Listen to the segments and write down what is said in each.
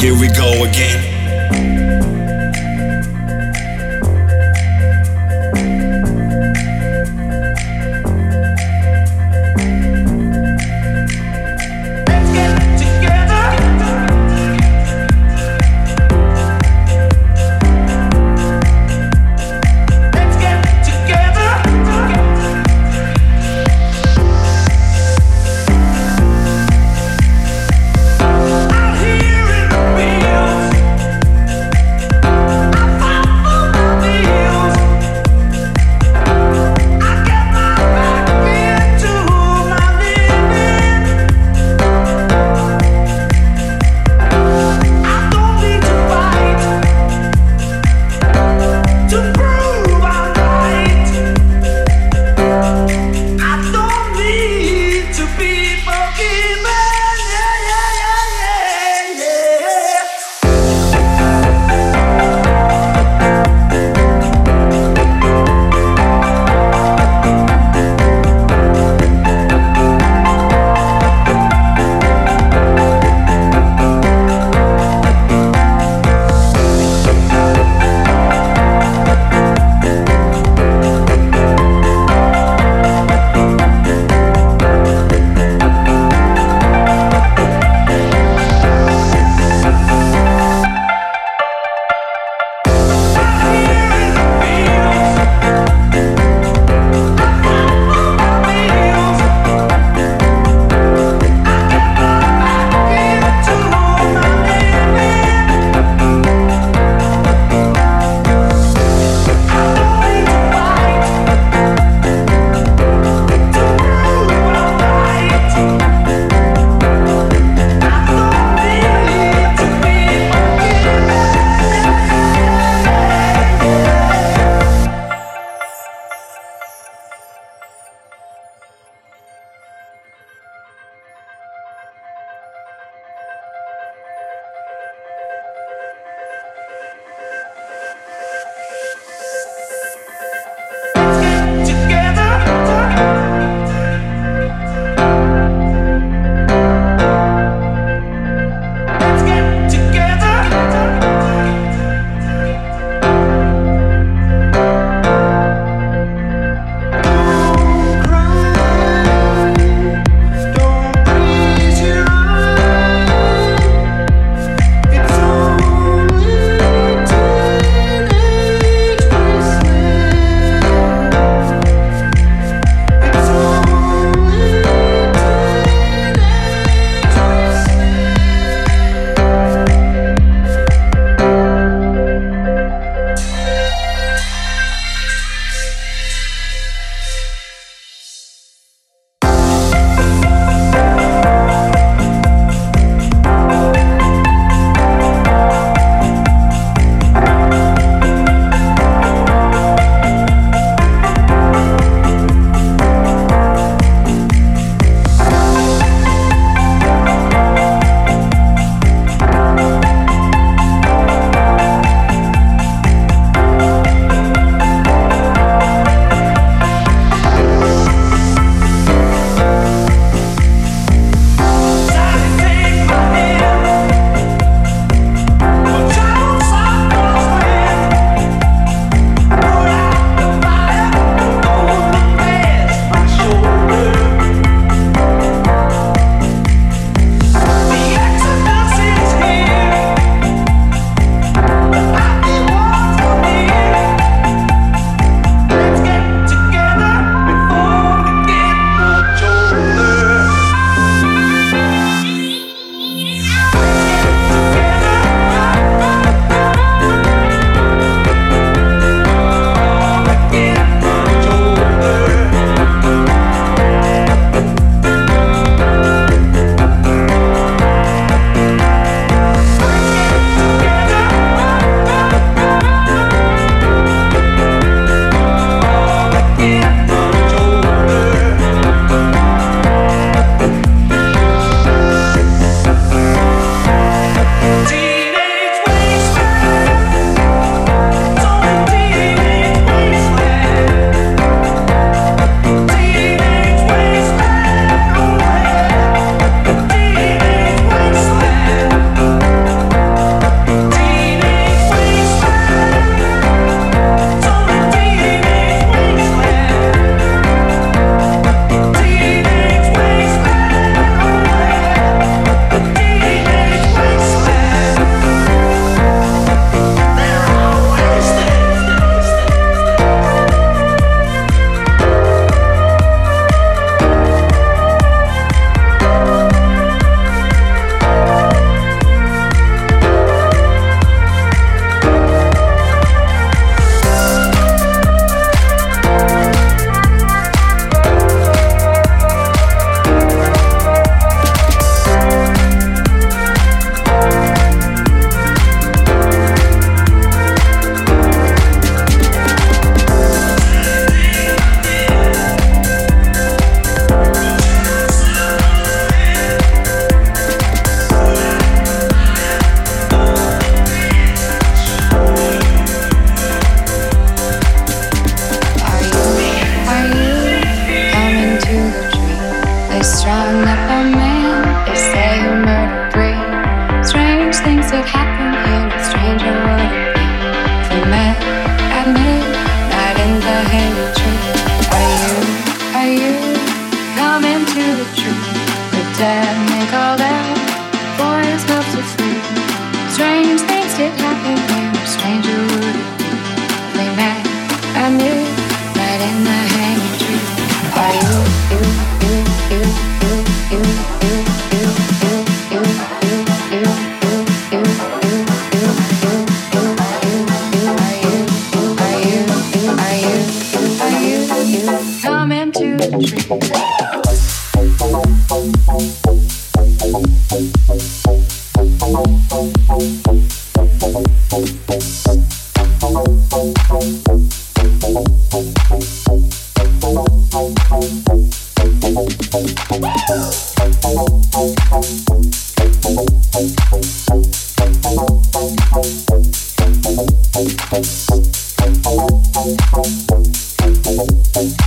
Here we go again.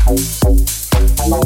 Hello.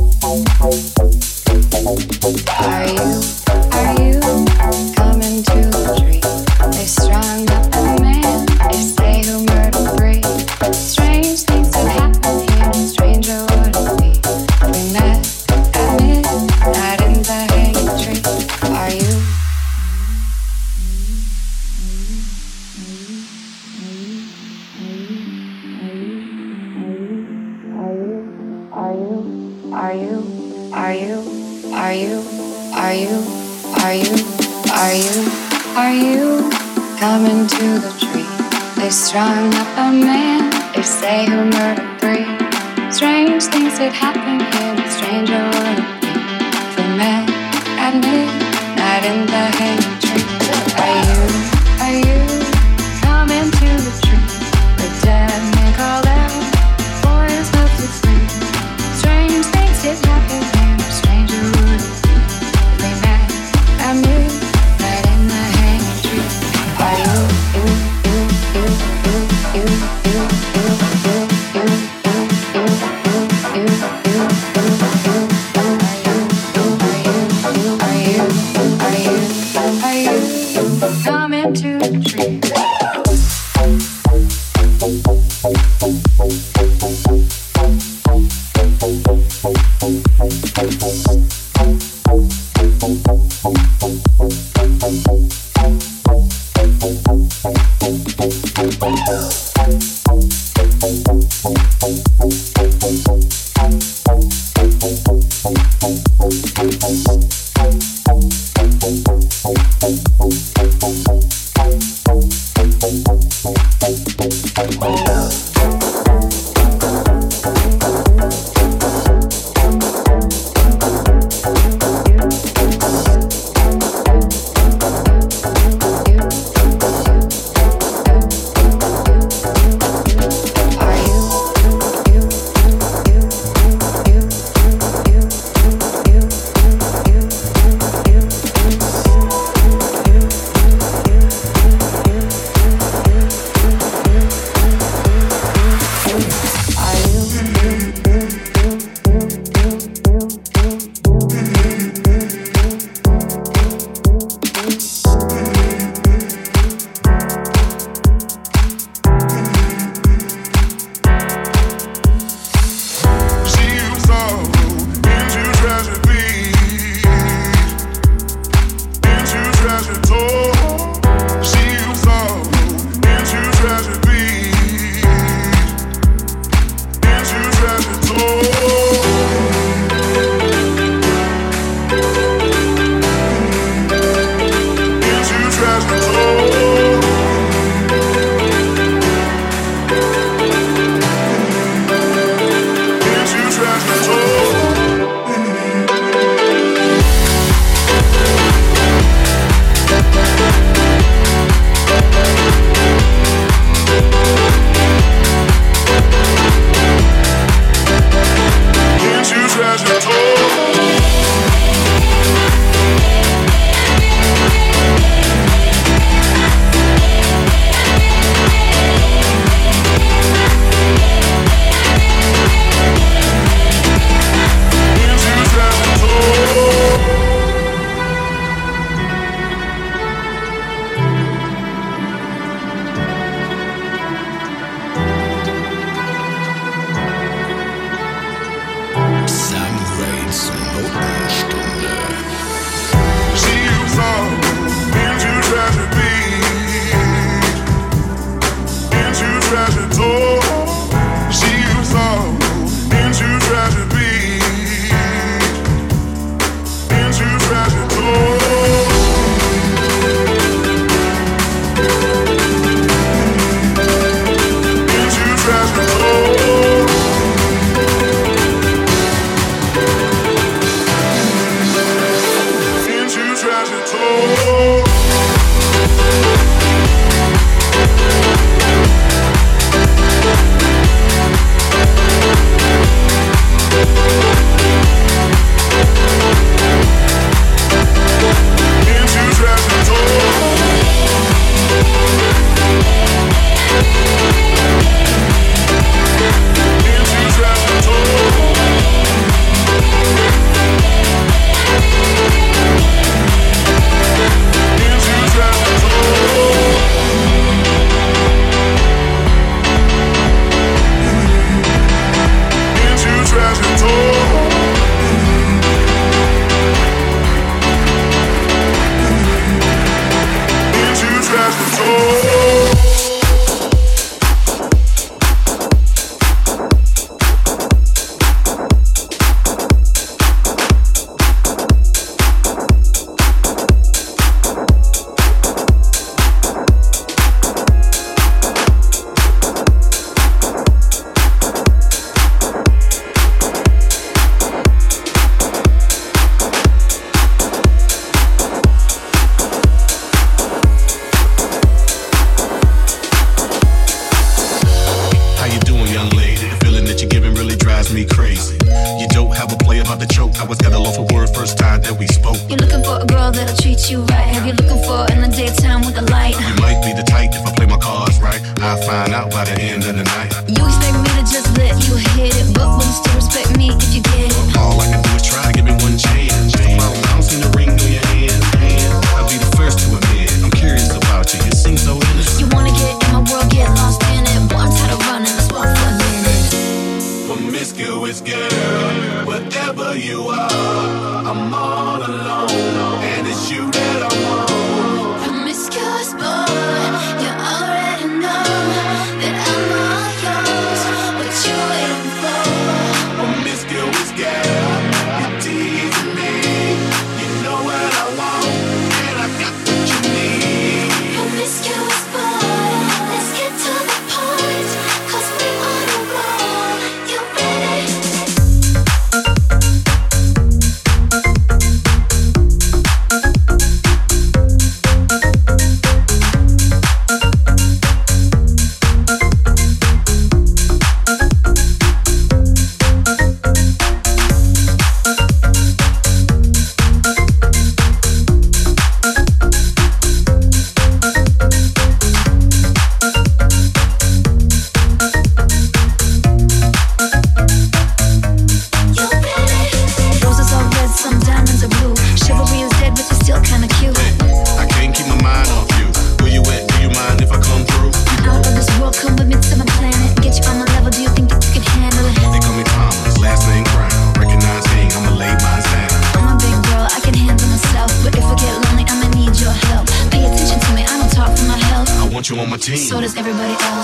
So does everybody else.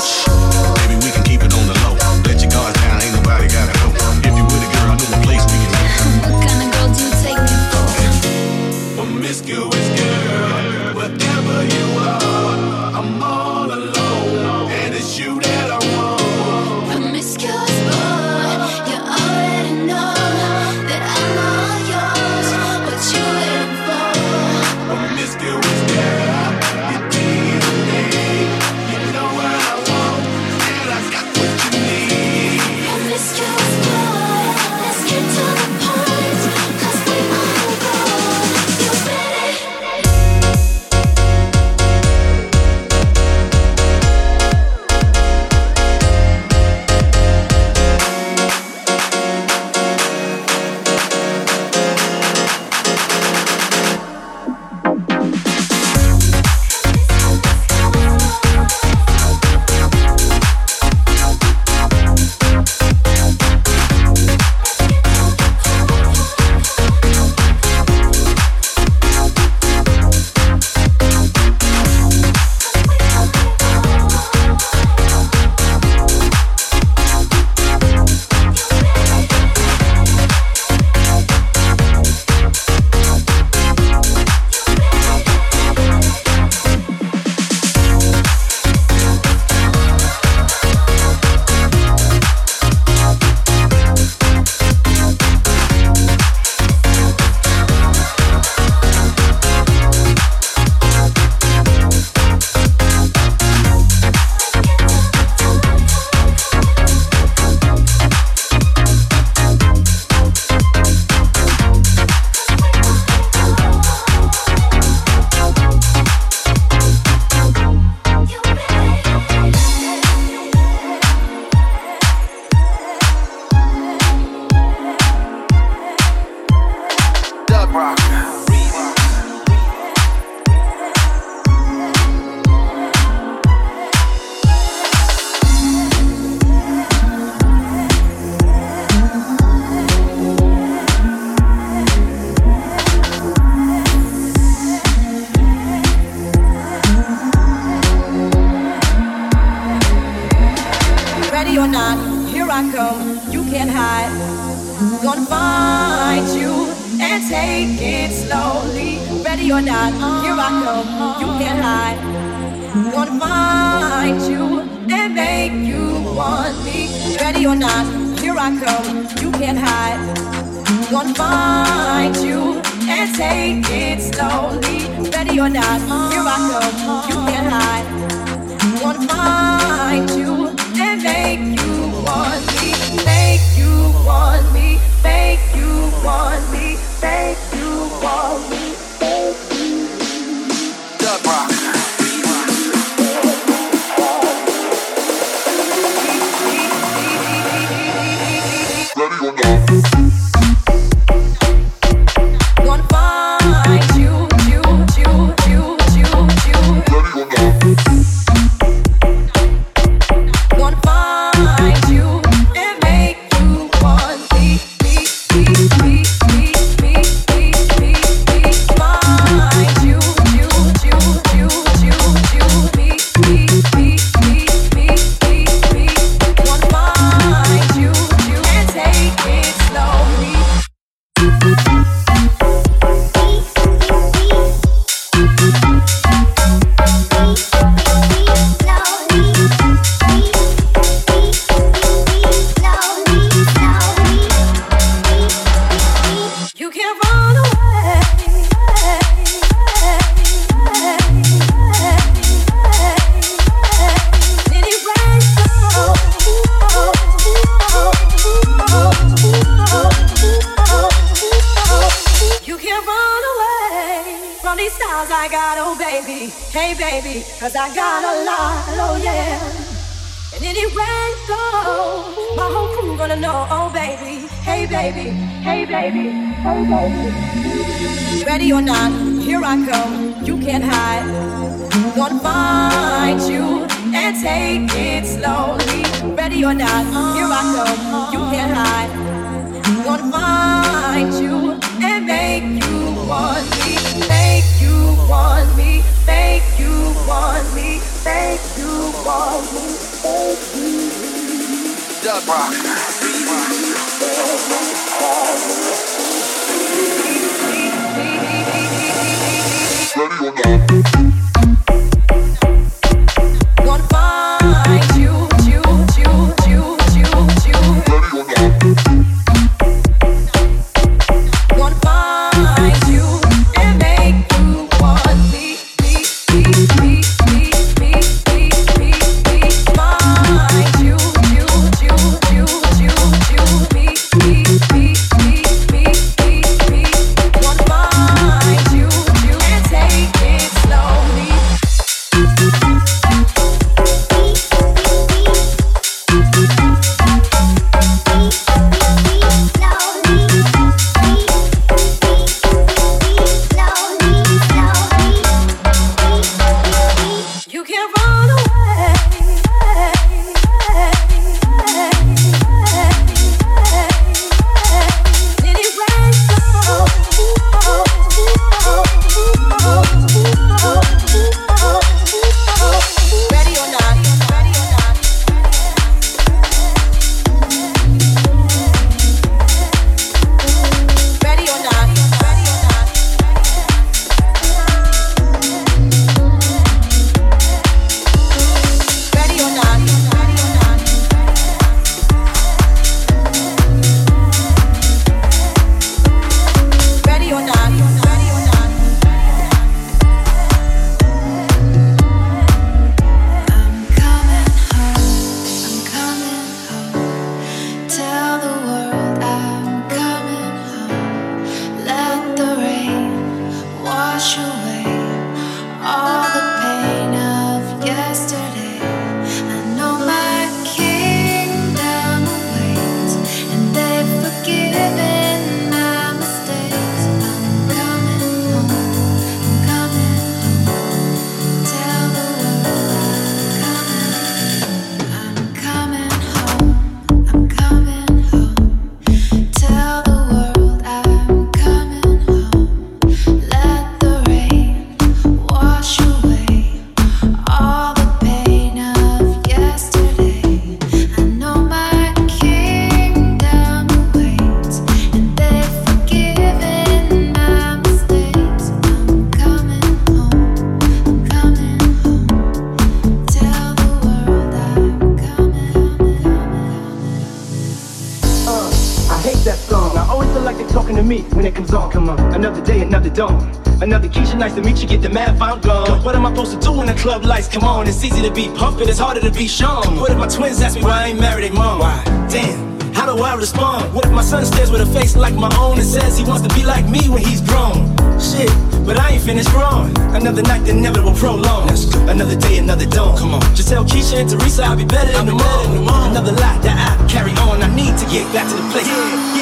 Be pumping, it's harder to be shown. What if my twins ask me why I ain't married their mom? Why? Damn. How do I respond? What if my son stares with a face like my own and says he wants to be like me when he's grown? Shit, but I ain't finished growing. Another night, the inevitable prolong. Another day, another dawn. Come on. Just tell Keisha and Teresa I'll be better in the morning. Another lie that I carry on. I need to get back to the place. Yeah.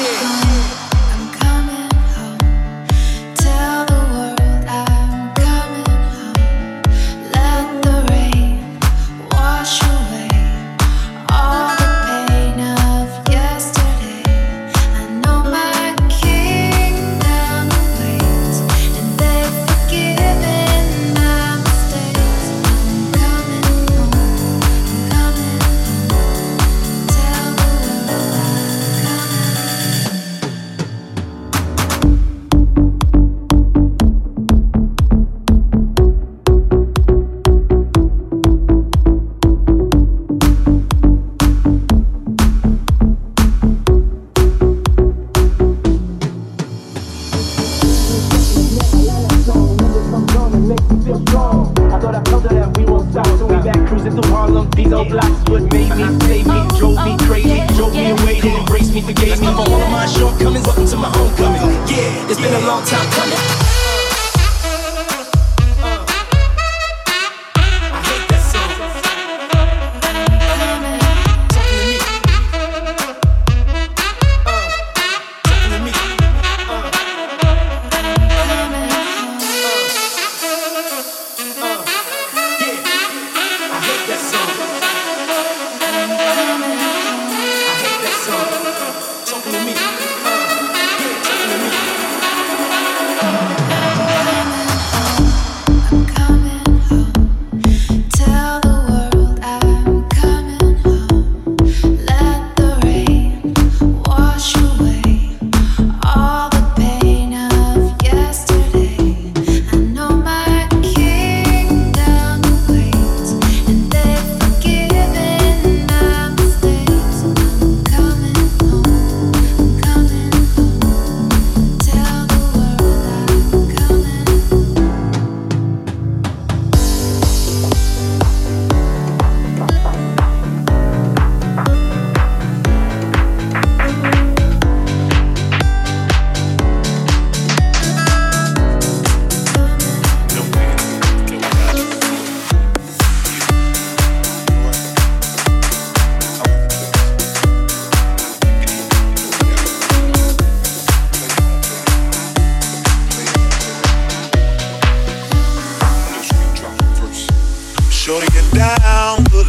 Shorty get down, good.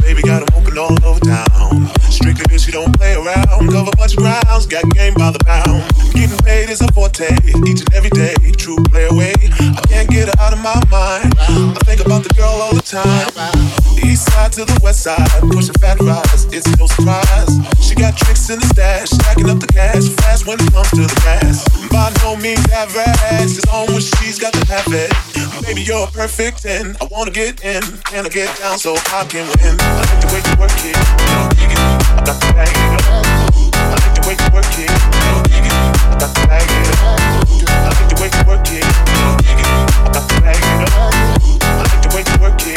Baby got open all over town. Strictly bitch, you don't play around. Cover a bunch of grounds, got game by the pound. Getting paid is a forte, each and every day. True play away. I can't get her out of my mind. I think about the girl all the time. Side to the west side, pushing fat rides, it's no surprise. She got tricks in the stash, stacking up the cash fast when it comes to the gas. By no means average, it's on when she's got to have it. Baby, you're perfect 10. I wanna get in, can I get down so I can win? I like the way you work it, I got the bag. I like the way you work it, I got the bag. I like the way you work it, I got the bag. I like the way you work it,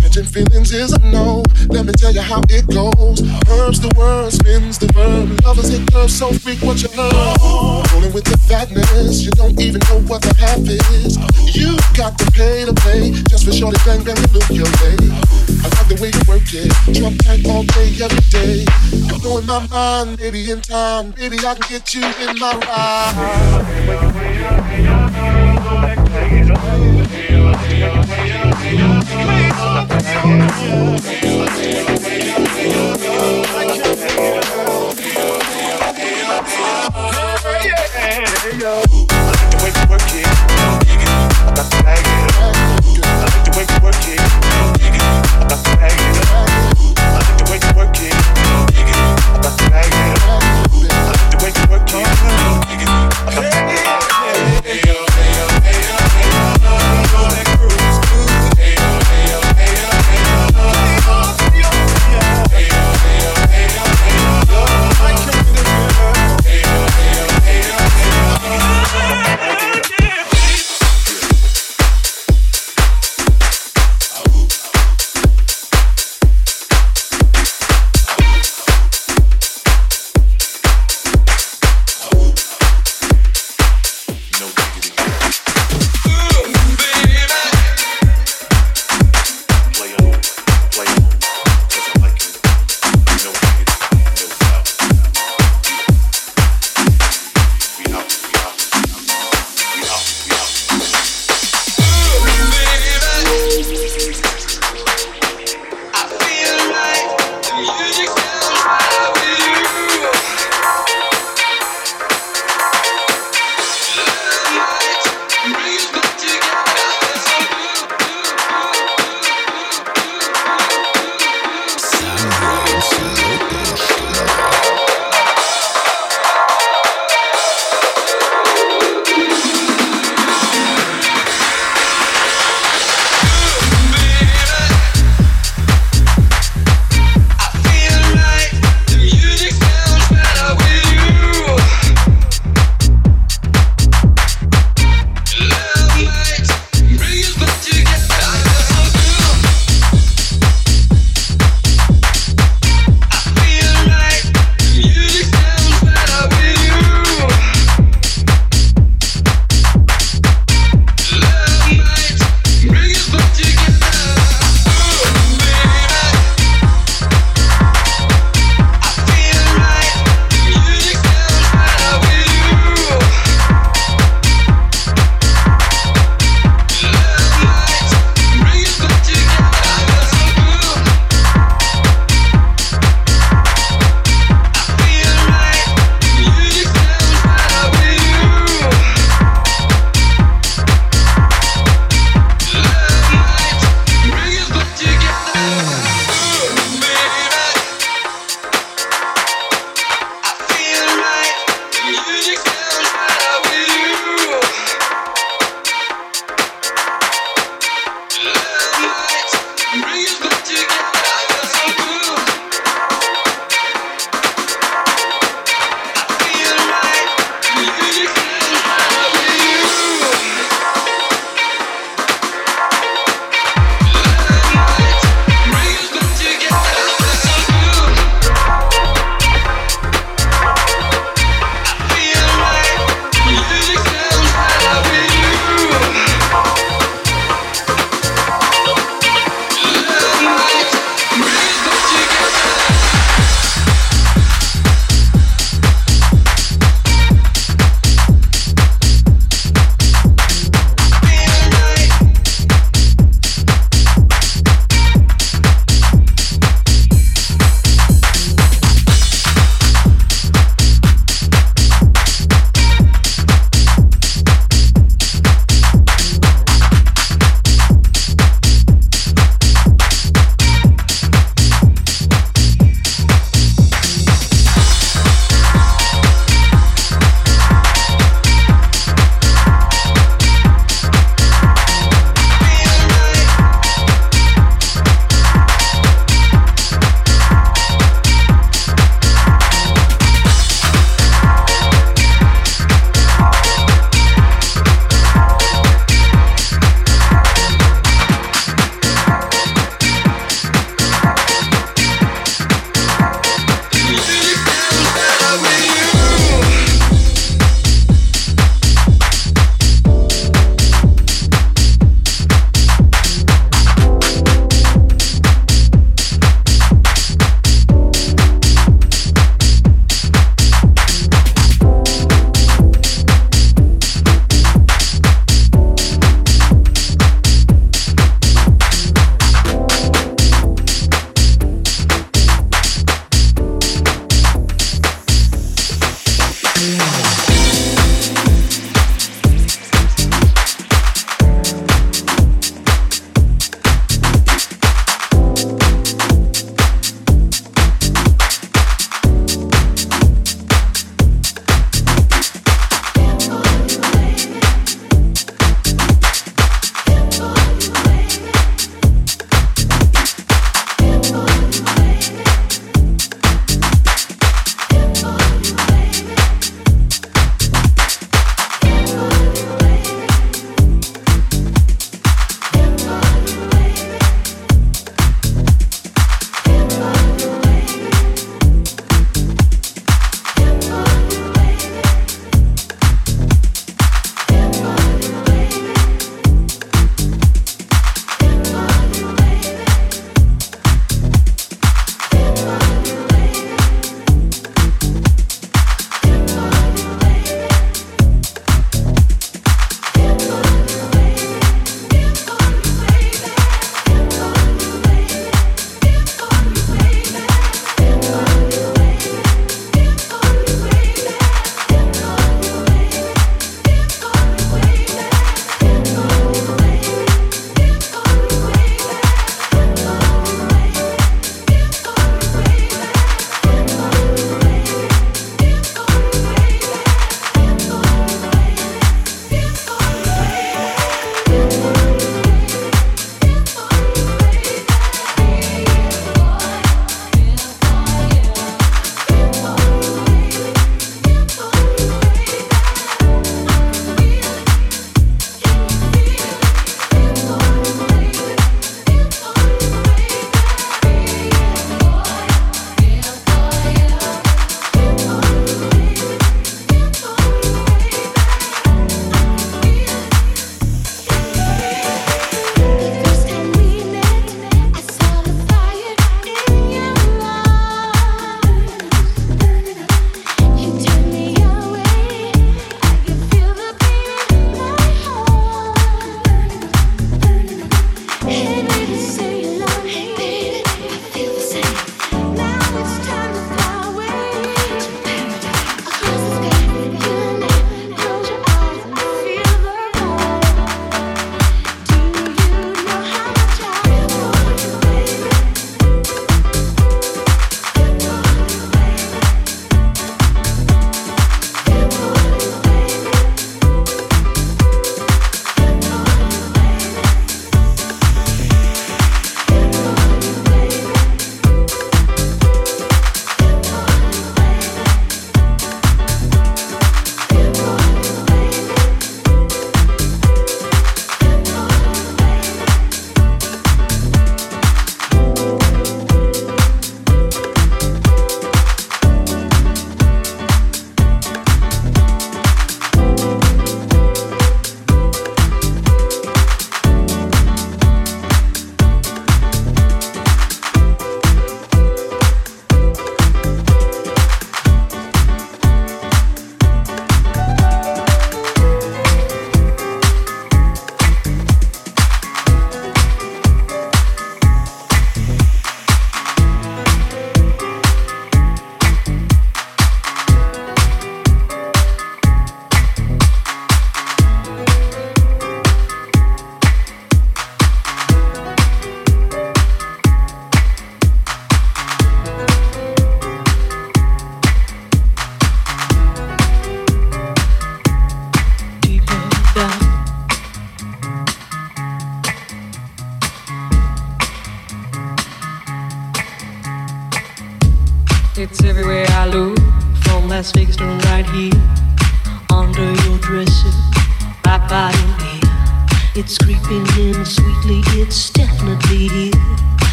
Catching feelings is a no. Let me tell you how it goes. Herbs the word, spins the verb. Lovers hit curves so freak what you heard. Rolling with the fatness, you don't even know what the half is. You got to pay to play just for shorty bang bang and look your way. I like the way you work it, drop tight all day every day. You're blowing my mind, baby. In time, baby, I can get you in my ride. I like the way you work it,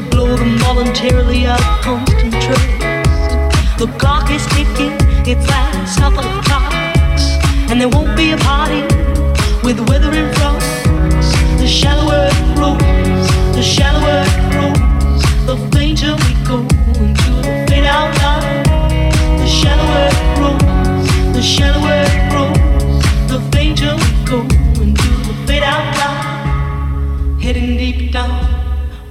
or blow them voluntarily out of constant trust. The clock is ticking, its last couple of clocks, and there won't be a party with the weather in front. The shallower it grows, the shallower it grows, the fainter we go into the fade out line. The shallower it grows, the shallower it grows, the fainter we go into the fade out line. Heading deep down,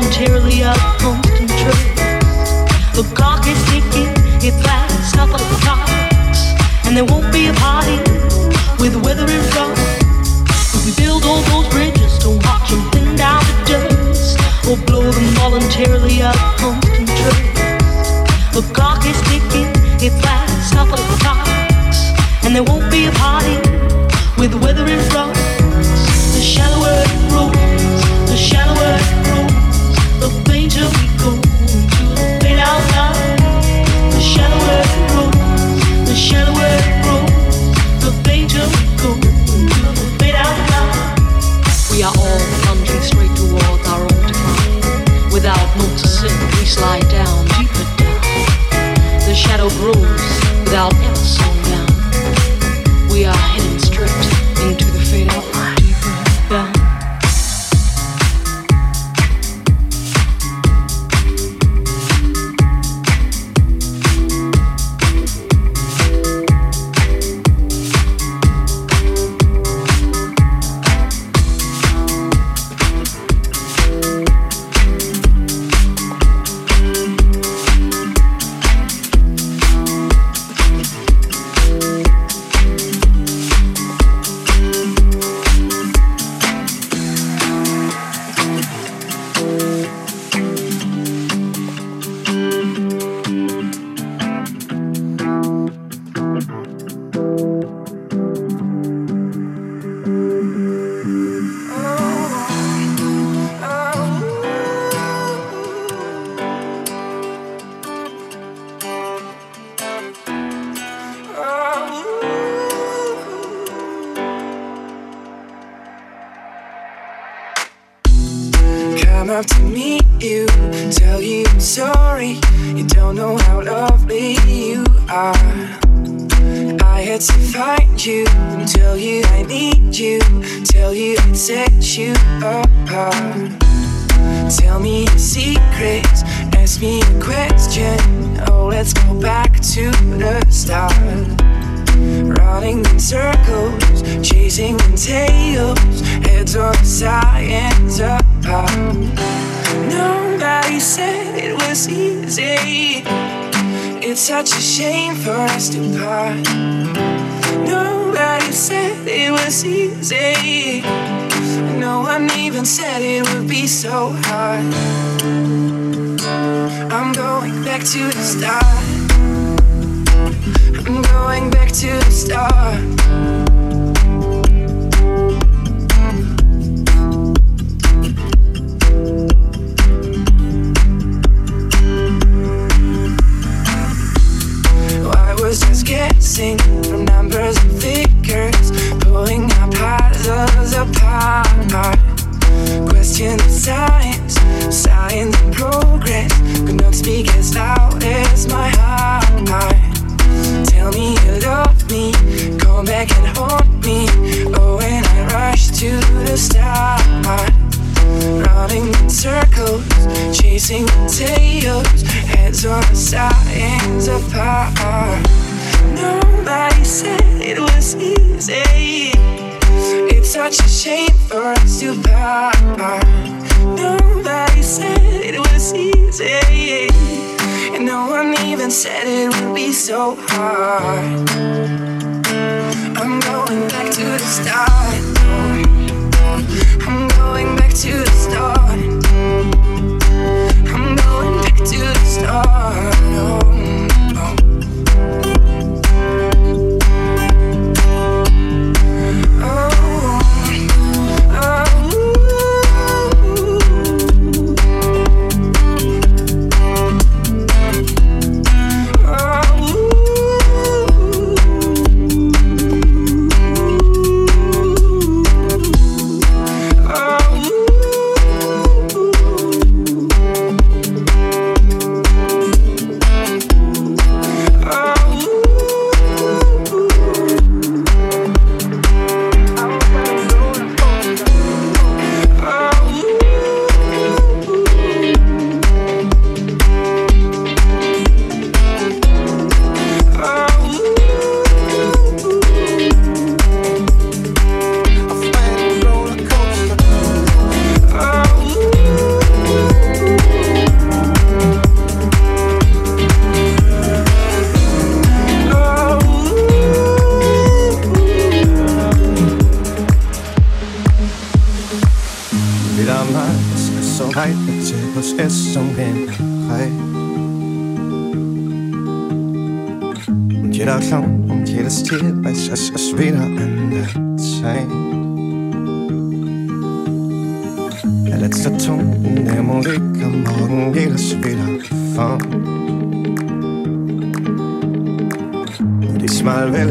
blow Come up to meet you, tell you I'm sorry. You don't know how lovely you are. I had to find you, tell you I need you, tell you I'd set you apart. Tell me your secrets, ask me a question. Oh, let's go back to the start. Running in circles, chasing in tails, heads on sides apart. Nobody said it was easy. It's such a shame for us to part. Nobody said it was easy. No one even said it would be so hard. I'm going back to the start. I'm going back to the start. Question the science, science and progress could not speak as loud as my heart. Tell me you love me, come back and haunt me. Oh, when I rush to the start. Running in circles, chasing tails, heads on the sides apart. Nobody said it was easy. Such a shame for us to part. Nobody said it was easy, and no one even said it would be so hard. I'm going back to the start. I'm going back to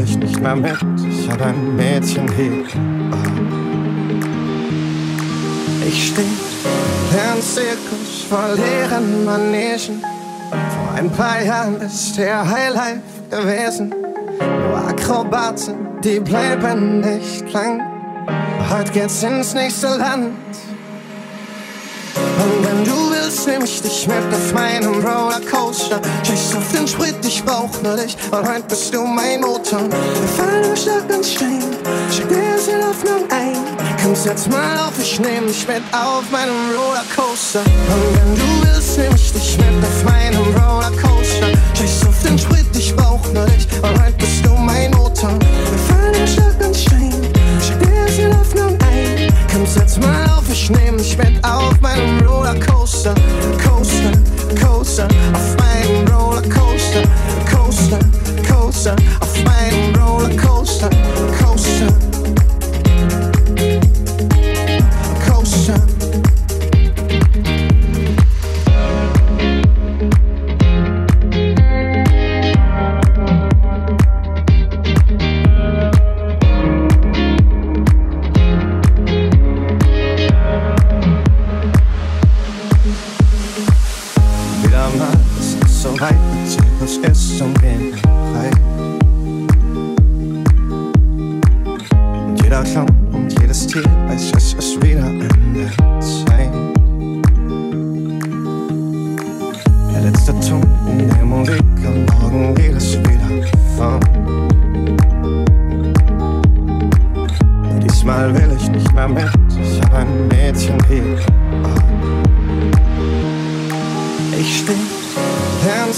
ich nicht mehr mit, ich hab ein Mädchen hier. Ich steh im Zirkus vor leeren Manegen. Vor ein paar Jahren ist der Highlife gewesen. Nur Akrobaten, die bleiben nicht lang. Heute geht's ins nächste Land. Und wenn du willst, nehm ich dich mit auf meinem Rollercoaster. Scheiß auf den Sprit, ich brauch nur dich. Und heute bist du mein Motor. Wir fallen stark ins Stein. Schick dir die Hoffnung ein. Komm, setz mal auf, ich nehm dich mit auf meinem Rollercoaster. Und wenn du willst, nehm ich dich mit auf meinem Rollercoaster. Scheiß auf den Sprit, ich brauch nur dich. Und heute bist du mein Motor. Wir fallen stark ins Stein. Schick dir die Hoffnung ein. Komm, setz mal auf, ich nehm dich mit auf meinem Rollercoaster. Coaster, Coaster, auf meinem Rollercoaster. Coaster, Coaster, auf meinem Rollercoaster. Coaster.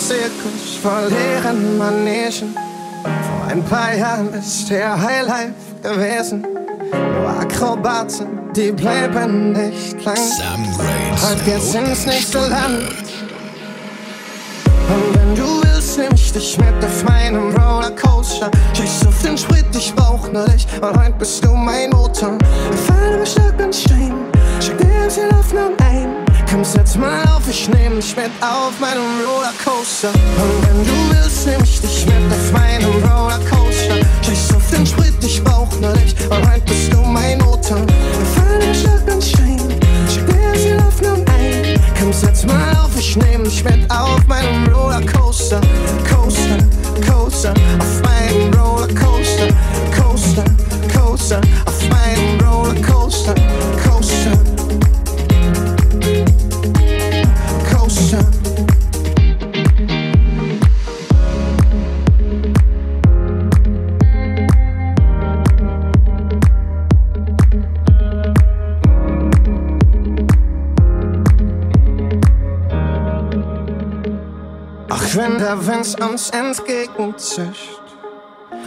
Zirkus vor leeren Manegen. Vor ein paar Jahren ist der Highlife gewesen. Nur Akrobaten, die bleiben nicht lang. Heute geht's ins nächste Land. Und wenn du willst, nehm ich ich dich mit auf meinem Rollercoaster. Scheiß auf den Sprit, ich brauch nur dich. Und heute bist du mein Motor. Wir fallen Stück und Stein. Schick dir sie Hoffnung ein. Komm, setz mal auf, ich nehm dich mit auf meinem Rollercoaster. Und wenn du willst, nehm ich dich mit auf meinem Rollercoaster. Scheiß auf den Sprit, ich brauch nur dich. Und bist du mein Motor. Wir fallen Stück und Stein. Schick dir sie Hoffnung ein. Komm, setz mal auf, ich nehm dich mit auf meinem Rollercoaster. Coaster, Coaster, auf meinem Rollercoaster. Coaster, Coaster, auf meinem Rollercoaster. Coaster. Coaster. Ach, wenn der Wind uns entgegenzischt,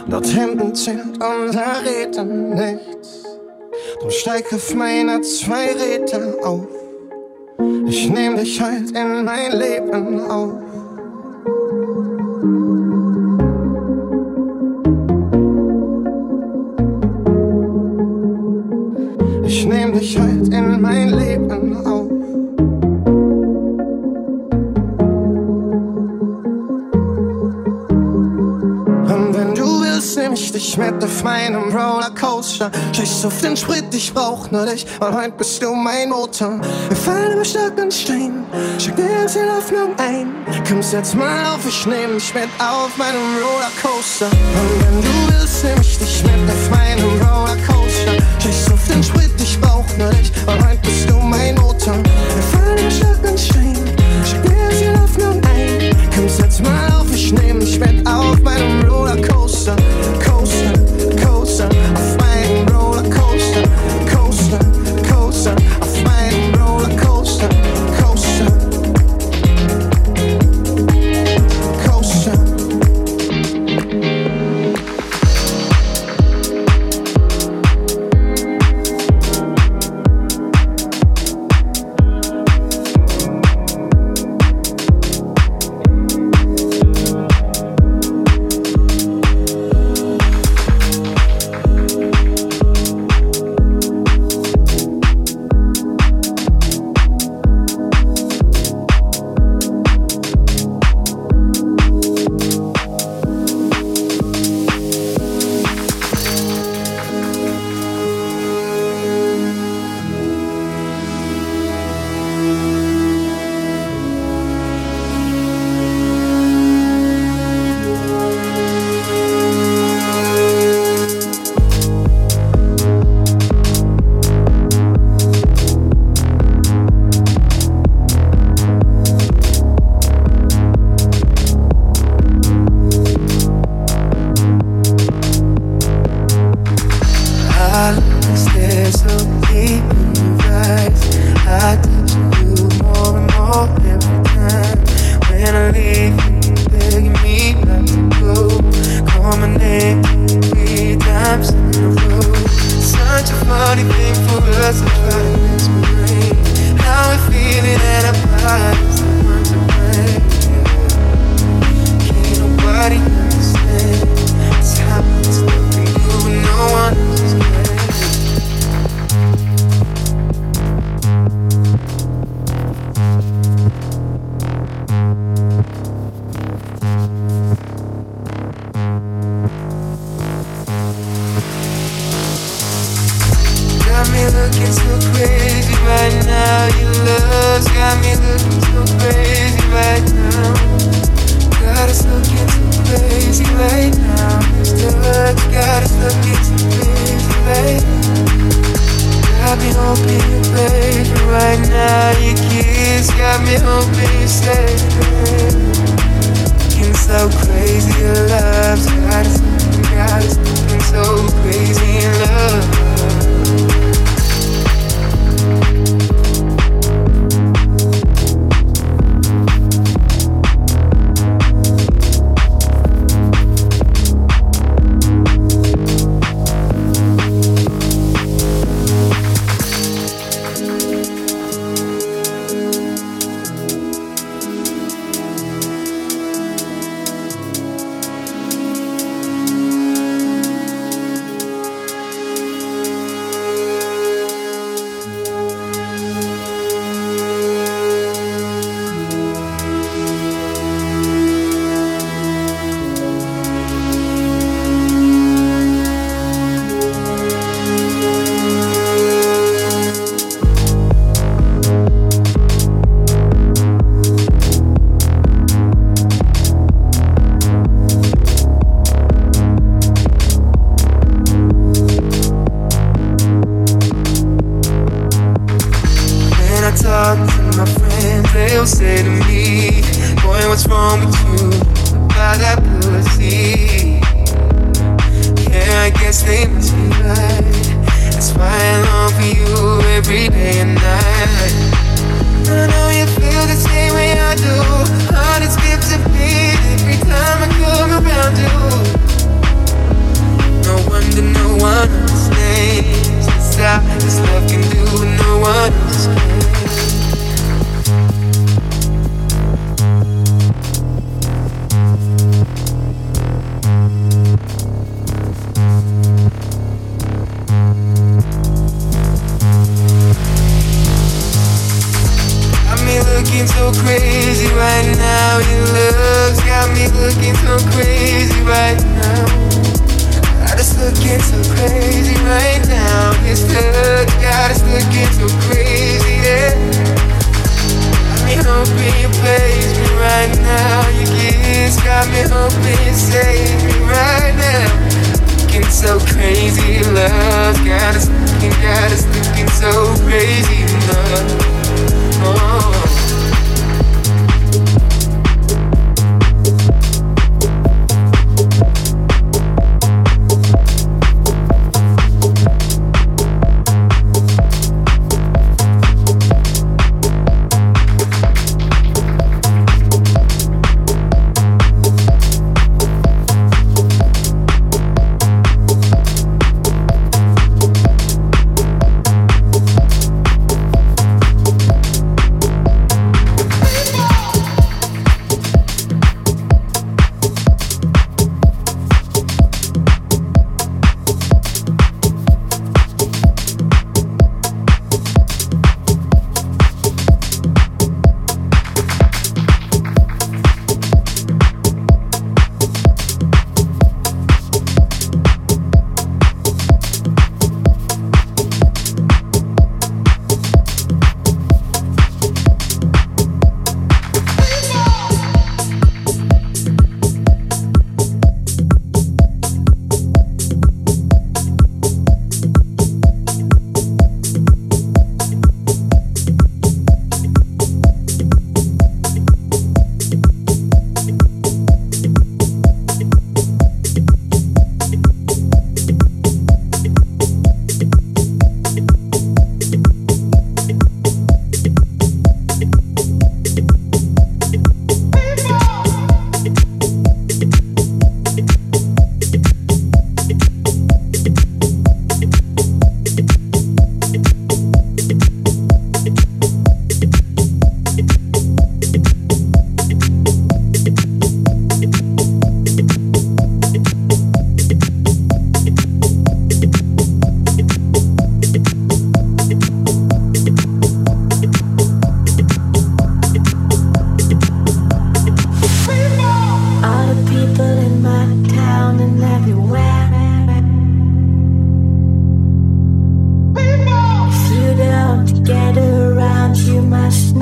dort hinten zählt unser Reden nichts. Drum steig auf meine zwei Räder auf. Ich nehm dich halt in mein Leben auf. Ich nehm dich halt in mein Leben auf. Dich mit auf meinem Rollercoaster. Scheiß auf den Sprit, ich brauch nur dich, und heute bist du mein Motor. Wir fallen über Stock und Stein, schick dir jetzt die Hoffnung ein. Komm, setz mal auf, ich nehm dich mit auf meinem Rollercoaster. Und wenn du willst, nehm ich dich mit auf meinem Rollercoaster. Scheiß auf den Sprit, ich brauch nur dich, und heute bist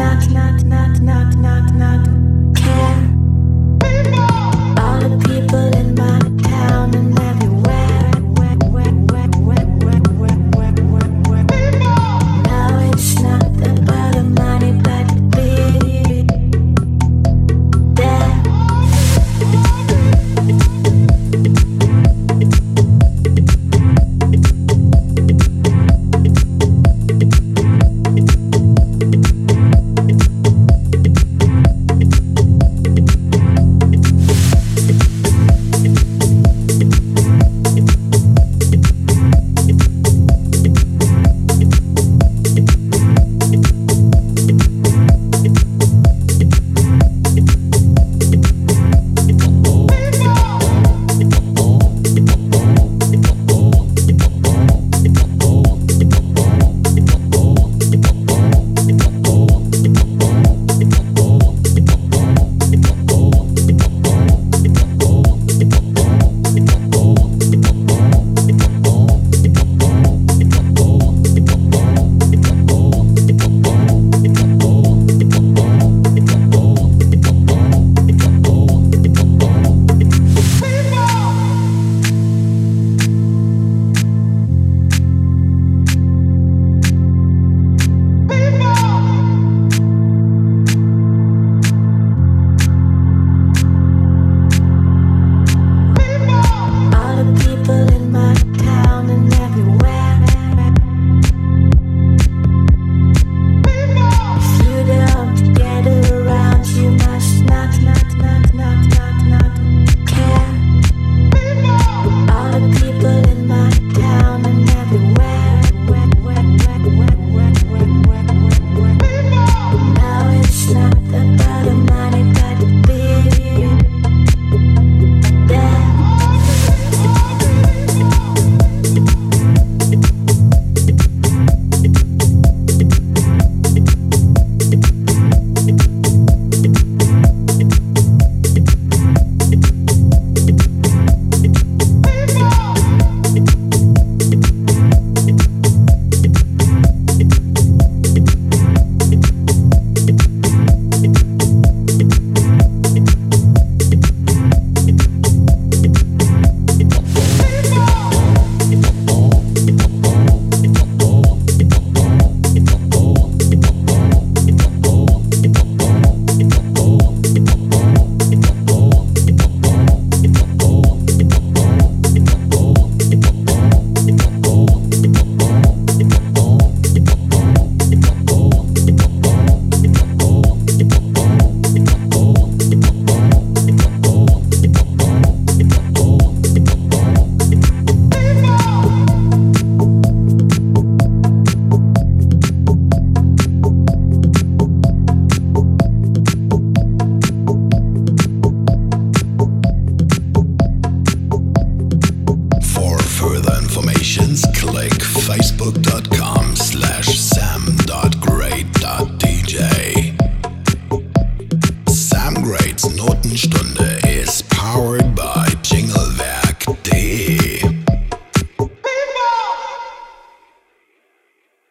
not, not, not.